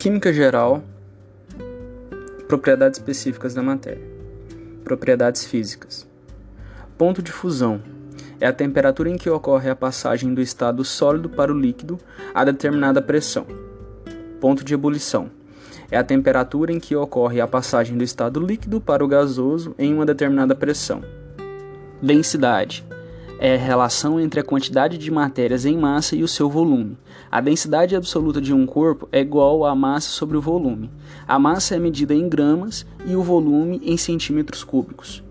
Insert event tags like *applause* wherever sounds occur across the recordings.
Química geral, propriedades específicas da matéria. Propriedades físicas. Ponto de fusão é a temperatura em que ocorre a passagem do estado sólido para o líquido a determinada pressão. Ponto de ebulição é a temperatura em que ocorre a passagem do estado líquido para o gasoso em uma determinada pressão. Densidade é a relação entre a quantidade de matérias em massa e o seu volume. A densidade absoluta de um corpo é igual à massa sobre o volume. A massa é medida em gramas e o volume em centímetros cúbicos.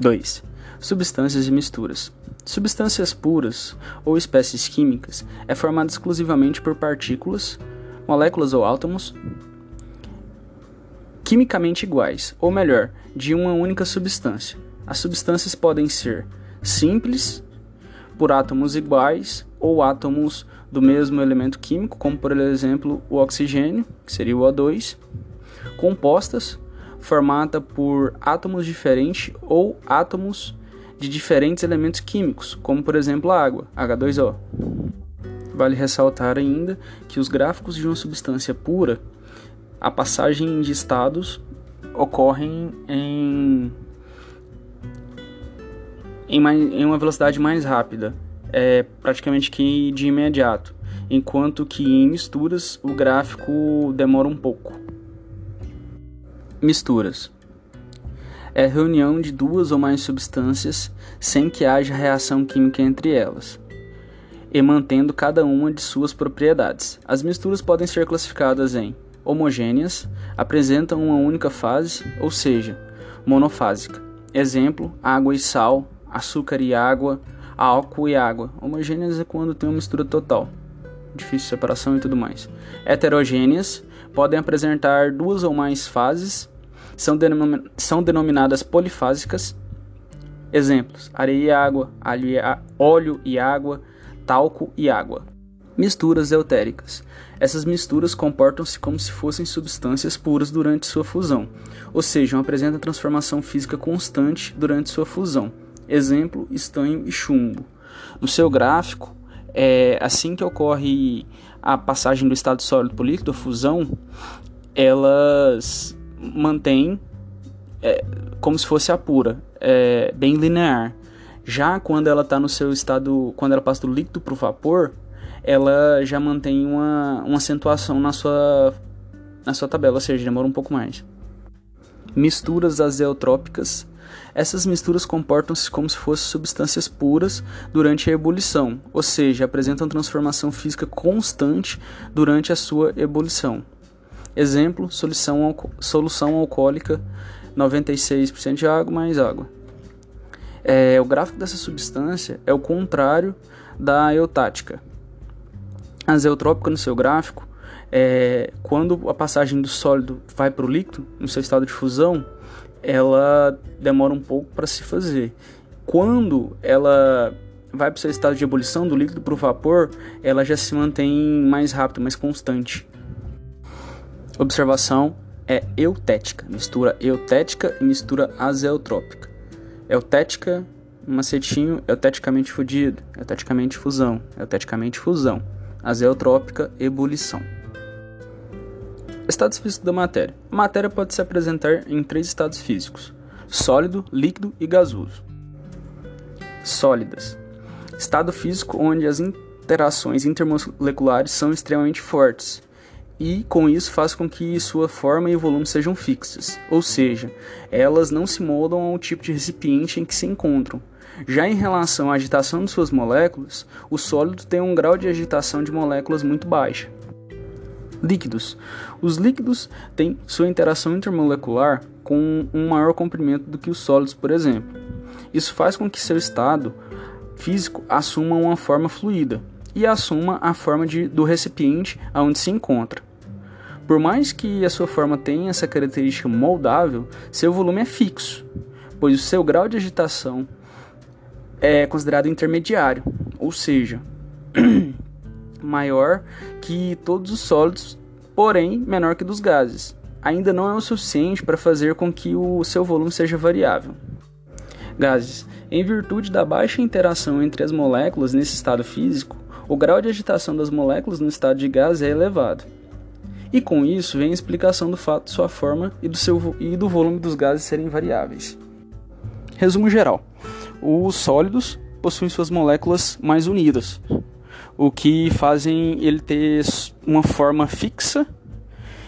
2. Substâncias e misturas. Substâncias puras ou espécies químicas é formada exclusivamente por partículas, moléculas ou átomos quimicamente iguais, ou melhor, de uma única substância. As substâncias podem ser simples, por átomos iguais ou átomos do mesmo elemento químico, como por exemplo o oxigênio, que seria o O2, compostas, formada por átomos diferentes ou átomos de diferentes elementos químicos, como por exemplo a água, H2O. Vale ressaltar ainda que os gráficos de uma substância pura, a passagem de estados ocorrem em em, mais, em uma velocidade mais rápida, é, praticamente que de imediato, enquanto que em misturas o gráfico demora um pouco. Misturas é reunião de duas ou mais substâncias sem que haja reação química entre elas, e mantendo cada uma de suas propriedades. As misturas podem ser classificadas em homogêneas, apresentam uma única fase, ou seja, monofásica. Exemplo: água e sal, açúcar e água, álcool e água. Homogêneas é quando tem uma mistura total, difícil separação e tudo mais. Heterogêneas podem apresentar duas ou mais fases, são, denom são denominadas polifásicas. Exemplos: areia e água, e óleo e água, talco e água. Misturas eutéricas. Essas misturas comportam-se como se fossem substâncias puras durante sua fusão, ou seja, apresentam transformação física constante durante sua fusão. Exemplo: estanho e chumbo. No seu gráfico, é, assim que ocorre a passagem do estado sólido para o líquido, a fusão, elas mantêm é, como se fosse a pura, é, bem linear. Já quando ela está no seu estado, quando ela passa do líquido para o vapor, ela já mantém uma, uma acentuação na sua, na sua tabela, ou seja, demora um pouco mais. Misturas azeotrópicas essas misturas comportam-se como se fossem substâncias puras durante a ebulição, ou seja, apresentam transformação física constante durante a sua ebulição. Exemplo: solução, solução alcoólica 96% de água mais água. É, o gráfico dessa substância é o contrário da eutática. A zeotrópica no seu gráfico, é, quando a passagem do sólido vai para o líquido, no seu estado de fusão, ela demora um pouco para se fazer. Quando ela vai para o seu estado de ebulição do líquido para o vapor, ela já se mantém mais rápido, mais constante. Observação é eutética, mistura eutética e mistura azeotrópica. Eutética, macetinho, euteticamente fudido, euteticamente fusão, euteticamente fusão. Azeotrópica, ebulição. Estados físicos da matéria. A matéria pode se apresentar em três estados físicos: sólido, líquido e gasoso. Sólidas. Estado físico onde as interações intermoleculares são extremamente fortes e com isso faz com que sua forma e volume sejam fixas, ou seja, elas não se moldam ao tipo de recipiente em que se encontram. Já em relação à agitação de suas moléculas, o sólido tem um grau de agitação de moléculas muito baixo. Líquidos. Os líquidos têm sua interação intermolecular com um maior comprimento do que os sólidos, por exemplo. Isso faz com que seu estado físico assuma uma forma fluida e assuma a forma de, do recipiente aonde se encontra. Por mais que a sua forma tenha essa característica moldável, seu volume é fixo, pois o seu grau de agitação é considerado intermediário, ou seja, *clears throat* maior que todos os sólidos, porém menor que dos gases. Ainda não é o suficiente para fazer com que o seu volume seja variável. Gases. Em virtude da baixa interação entre as moléculas nesse estado físico, o grau de agitação das moléculas no estado de gás é elevado. E com isso vem a explicação do fato de sua forma e do, seu, e do volume dos gases serem variáveis. Resumo geral: os sólidos possuem suas moléculas mais unidas, o que fazem ele ter uma forma fixa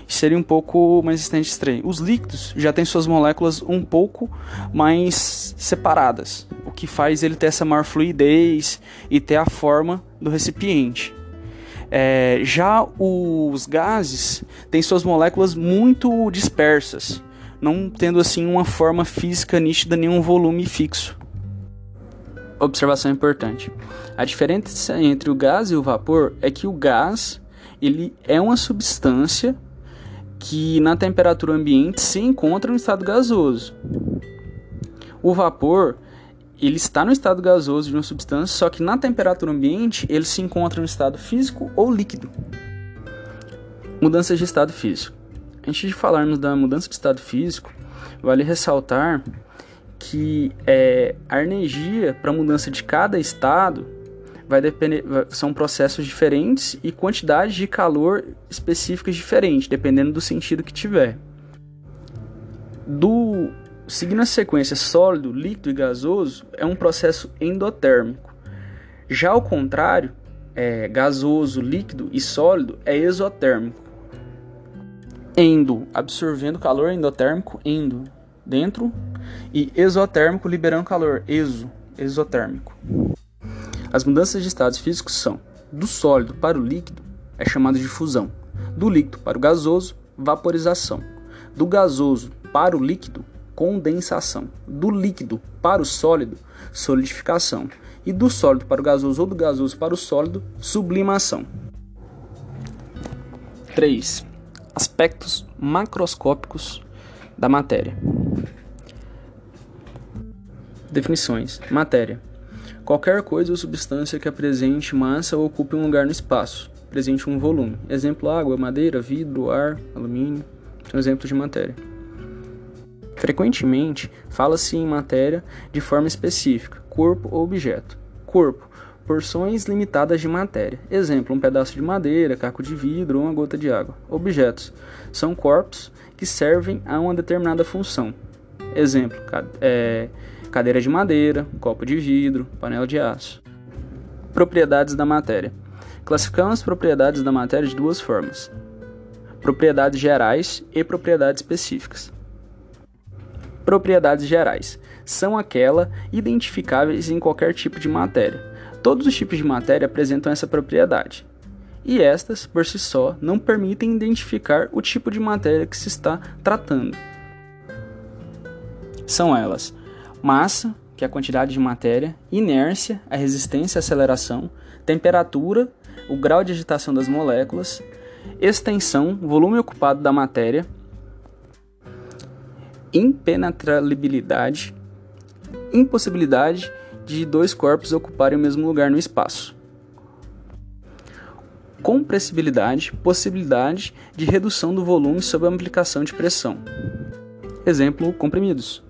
e seria um pouco mais resistente estranho. Os líquidos já têm suas moléculas um pouco mais separadas, o que faz ele ter essa maior fluidez e ter a forma do recipiente. É, já os gases têm suas moléculas muito dispersas, não tendo assim uma forma física nítida nem um volume fixo. Observação importante: a diferença entre o gás e o vapor é que o gás ele é uma substância que na temperatura ambiente se encontra no estado gasoso. O vapor ele está no estado gasoso de uma substância, só que na temperatura ambiente ele se encontra no estado físico ou líquido. Mudanças de estado físico. Antes de falarmos da mudança de estado físico, vale ressaltar que é, a energia para mudança de cada estado vai depender, são processos diferentes e quantidades de calor específicas diferentes, dependendo do sentido que tiver. Do Seguindo a sequência sólido, líquido e gasoso, é um processo endotérmico. Já ao contrário, é, gasoso, líquido e sólido é exotérmico. Endo, absorvendo calor endotérmico, endo, dentro, e exotérmico, liberando calor, exo, exotérmico. As mudanças de estados físicos são: do sólido para o líquido é chamado de fusão, do líquido para o gasoso, vaporização, do gasoso para o líquido, condensação. Do líquido para o sólido, solidificação. E do sólido para o gasoso ou do gasoso para o sólido, sublimação. 3. Aspectos macroscópicos da matéria. Definições: Matéria. Qualquer coisa ou substância que apresente massa ou ocupe um lugar no espaço, presente um volume. Exemplo: água, madeira, vidro, ar, alumínio. São exemplos de matéria. Frequentemente, fala-se em matéria de forma específica, corpo ou objeto. Corpo, porções limitadas de matéria. Exemplo, um pedaço de madeira, caco de vidro ou uma gota de água. Objetos, são corpos que servem a uma determinada função. Exemplo, é, cadeira de madeira, copo de vidro, panela de aço. Propriedades da matéria. Classificamos as propriedades da matéria de duas formas: propriedades gerais e propriedades específicas. Propriedades gerais são aquelas identificáveis em qualquer tipo de matéria. Todos os tipos de matéria apresentam essa propriedade. E estas, por si só, não permitem identificar o tipo de matéria que se está tratando. São elas: massa, que é a quantidade de matéria, inércia, a resistência à aceleração, temperatura, o grau de agitação das moléculas, extensão, volume ocupado da matéria, impenetrabilidade, impossibilidade de dois corpos ocuparem o mesmo lugar no espaço. Compressibilidade, possibilidade de redução do volume sob a aplicação de pressão. Exemplo: comprimidos.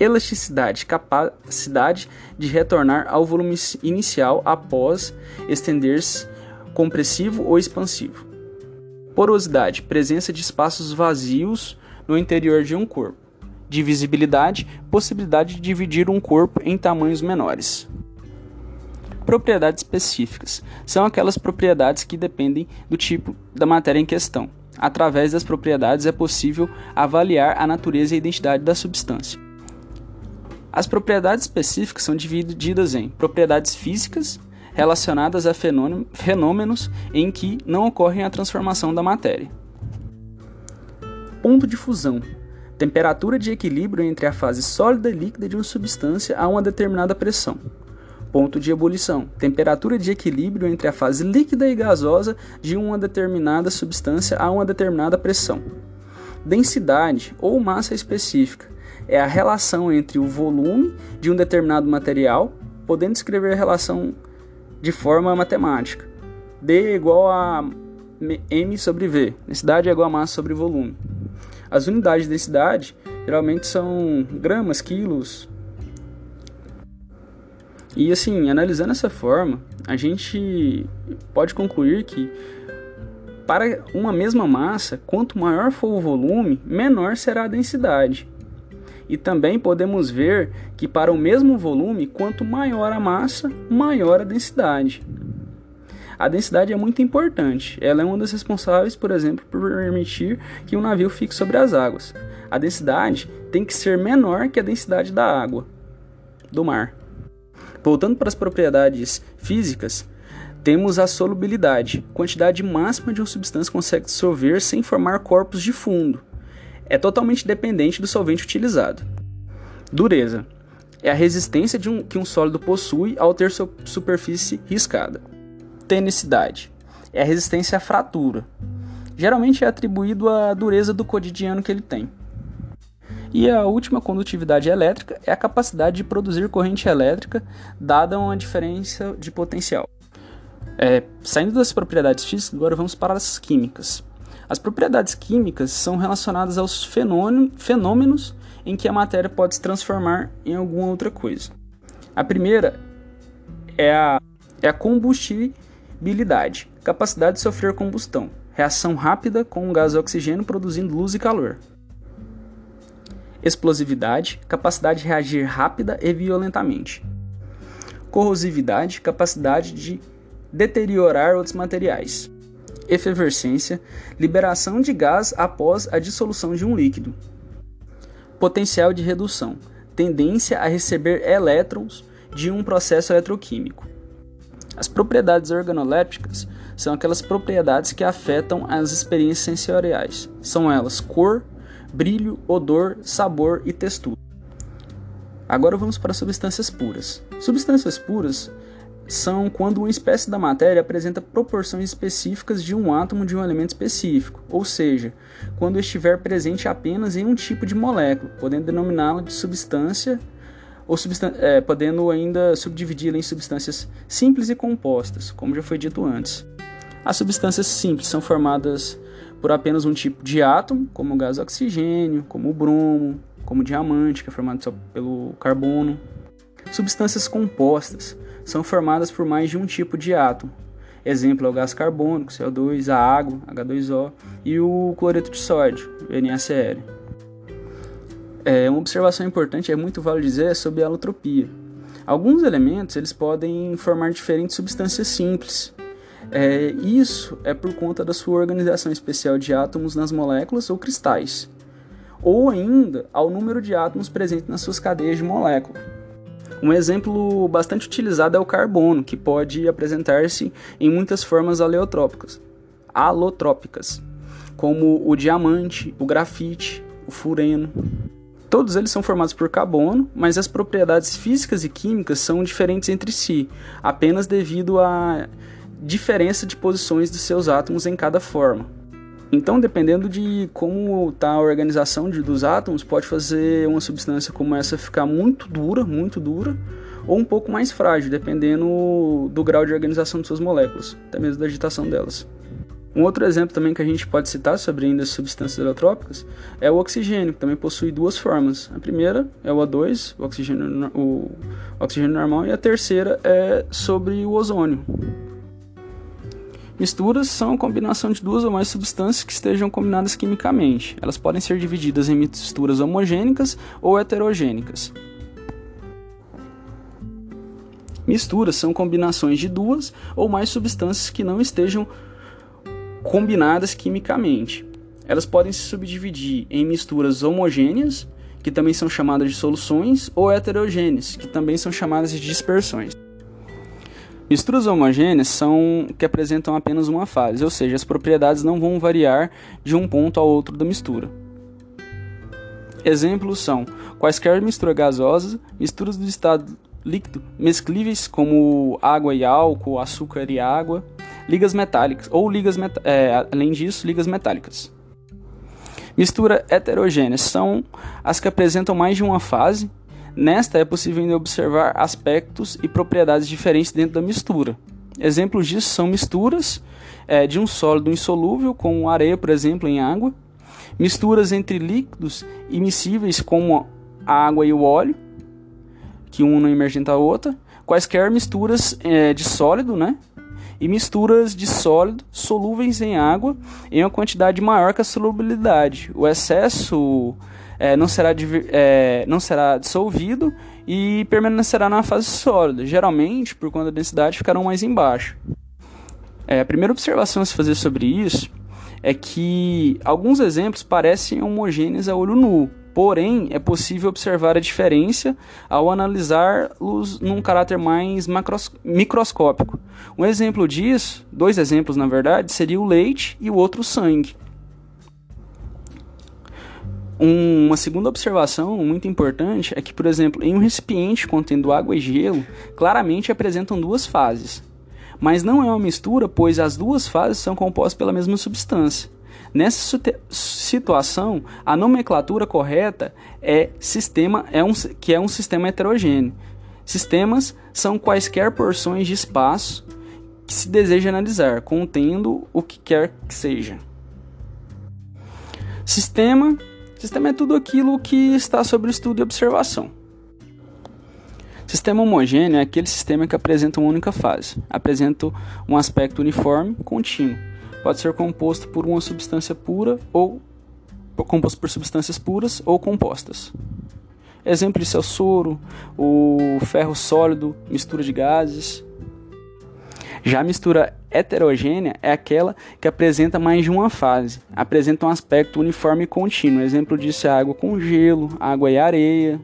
Elasticidade, capacidade de retornar ao volume inicial após estender-se compressivo ou expansivo. Porosidade, presença de espaços vazios no interior de um corpo. Divisibilidade, possibilidade de dividir um corpo em tamanhos menores. Propriedades específicas são aquelas propriedades que dependem do tipo da matéria em questão. Através das propriedades é possível avaliar a natureza e a identidade da substância. As propriedades específicas são divididas em propriedades físicas relacionadas a fenômenos em que não ocorre a transformação da matéria ponto de fusão, temperatura de equilíbrio entre a fase sólida e líquida de uma substância a uma determinada pressão. Ponto de ebulição, temperatura de equilíbrio entre a fase líquida e gasosa de uma determinada substância a uma determinada pressão. Densidade ou massa específica é a relação entre o volume de um determinado material, podendo escrever a relação de forma matemática. D é igual a m sobre v. Densidade é igual a massa sobre volume. As unidades de densidade geralmente são gramas, quilos. E assim, analisando essa forma, a gente pode concluir que para uma mesma massa, quanto maior for o volume, menor será a densidade. E também podemos ver que para o mesmo volume, quanto maior a massa, maior a densidade. A densidade é muito importante. Ela é uma das responsáveis, por exemplo, por permitir que um navio fique sobre as águas. A densidade tem que ser menor que a densidade da água, do mar. Voltando para as propriedades físicas, temos a solubilidade, quantidade máxima de uma substância consegue dissolver sem formar corpos de fundo. É totalmente dependente do solvente utilizado. Dureza é a resistência um, que um sólido possui ao ter sua superfície riscada. Tenicidade é a resistência à fratura. Geralmente é atribuído à dureza do cotidiano que ele tem. E a última condutividade elétrica é a capacidade de produzir corrente elétrica dada uma diferença de potencial. É, saindo das propriedades físicas, agora vamos para as químicas. As propriedades químicas são relacionadas aos fenômenos em que a matéria pode se transformar em alguma outra coisa. A primeira é a, é a combustibilidade, capacidade de sofrer combustão, reação rápida com o gás oxigênio produzindo luz e calor. Explosividade, capacidade de reagir rápida e violentamente. Corrosividade, capacidade de deteriorar outros materiais. Efervescência, liberação de gás após a dissolução de um líquido. Potencial de redução, tendência a receber elétrons de um processo eletroquímico. As propriedades organolépticas são aquelas propriedades que afetam as experiências sensoriais. São elas cor, brilho, odor, sabor e textura. Agora vamos para substâncias puras. Substâncias puras são quando uma espécie da matéria apresenta proporções específicas de um átomo de um elemento específico, ou seja, quando estiver presente apenas em um tipo de molécula, podendo denominá-la de substância ou substan é, podendo ainda subdividi-la em substâncias simples e compostas, como já foi dito antes. As substâncias simples são formadas por apenas um tipo de átomo, como o gás oxigênio, como o bromo, como o diamante, que é formado só pelo carbono. Substâncias compostas são formadas por mais de um tipo de átomo. Exemplo é o gás carbônico, CO2, a água, H2O, e o cloreto de sódio, NaCl. É, uma observação importante, é muito vale dizer, é sobre a alotropia. Alguns elementos eles podem formar diferentes substâncias simples. É, isso é por conta da sua organização especial de átomos nas moléculas ou cristais, ou ainda ao número de átomos presentes nas suas cadeias de molécula. Um exemplo bastante utilizado é o carbono, que pode apresentar-se em muitas formas aleotrópicas, alotrópicas, como o diamante, o grafite, o fureno. Todos eles são formados por carbono, mas as propriedades físicas e químicas são diferentes entre si, apenas devido à diferença de posições dos seus átomos em cada forma. Então, dependendo de como está a organização de, dos átomos, pode fazer uma substância como essa ficar muito dura, muito dura, ou um pouco mais frágil, dependendo do grau de organização de suas moléculas, até mesmo da agitação delas. Um outro exemplo também que a gente pode citar sobre ainda as substâncias eleotrópicas é o oxigênio, que também possui duas formas. A primeira é o O2, o oxigênio, o oxigênio normal, e a terceira é sobre o ozônio. Misturas são a combinação de duas ou mais substâncias que estejam combinadas quimicamente. Elas podem ser divididas em misturas homogênicas ou heterogênicas. Misturas são combinações de duas ou mais substâncias que não estejam combinadas quimicamente. Elas podem se subdividir em misturas homogêneas, que também são chamadas de soluções, ou heterogêneas, que também são chamadas de dispersões. Misturas homogêneas são que apresentam apenas uma fase, ou seja, as propriedades não vão variar de um ponto ao outro da mistura. Exemplos são quaisquer misturas gasosas, misturas do estado líquido mesclíveis como água e álcool, açúcar e água, ligas metálicas ou ligas é, além disso ligas metálicas. Mistura heterogêneas são as que apresentam mais de uma fase Nesta é possível observar aspectos e propriedades diferentes dentro da mistura. Exemplos disso são misturas é, de um sólido insolúvel, como areia, por exemplo, em água, misturas entre líquidos imissíveis, como a água e o óleo, que um não emergenta a outra, quaisquer misturas é, de sólido, né? e misturas de sólido solúveis em água em uma quantidade maior que a solubilidade. O excesso é, não, será, é, não será dissolvido e permanecerá na fase sólida. Geralmente, por conta da densidade, ficarão mais embaixo. É, a primeira observação a se fazer sobre isso é que alguns exemplos parecem homogêneos a olho nu, porém é possível observar a diferença ao analisá-los num caráter mais microscópico. Um exemplo disso, dois exemplos na verdade, seria o leite e o outro o sangue. Uma segunda observação muito importante é que, por exemplo, em um recipiente contendo água e gelo, claramente apresentam duas fases. Mas não é uma mistura, pois as duas fases são compostas pela mesma substância. Nessa situação, a nomenclatura correta é sistema é um, que é um sistema heterogêneo. Sistemas são quaisquer porções de espaço que se deseja analisar, contendo o que quer que seja. Sistema Sistema é tudo aquilo que está sobre estudo e observação. Sistema homogêneo é aquele sistema que apresenta uma única fase, apresenta um aspecto uniforme, contínuo. Pode ser composto por uma substância pura ou composto por substâncias puras ou compostas. Exemplo disso é o soro, o ferro sólido, mistura de gases. Já a mistura heterogênea é aquela que apresenta mais de uma fase, apresenta um aspecto uniforme e contínuo. Exemplo disso é água com gelo, água e areia.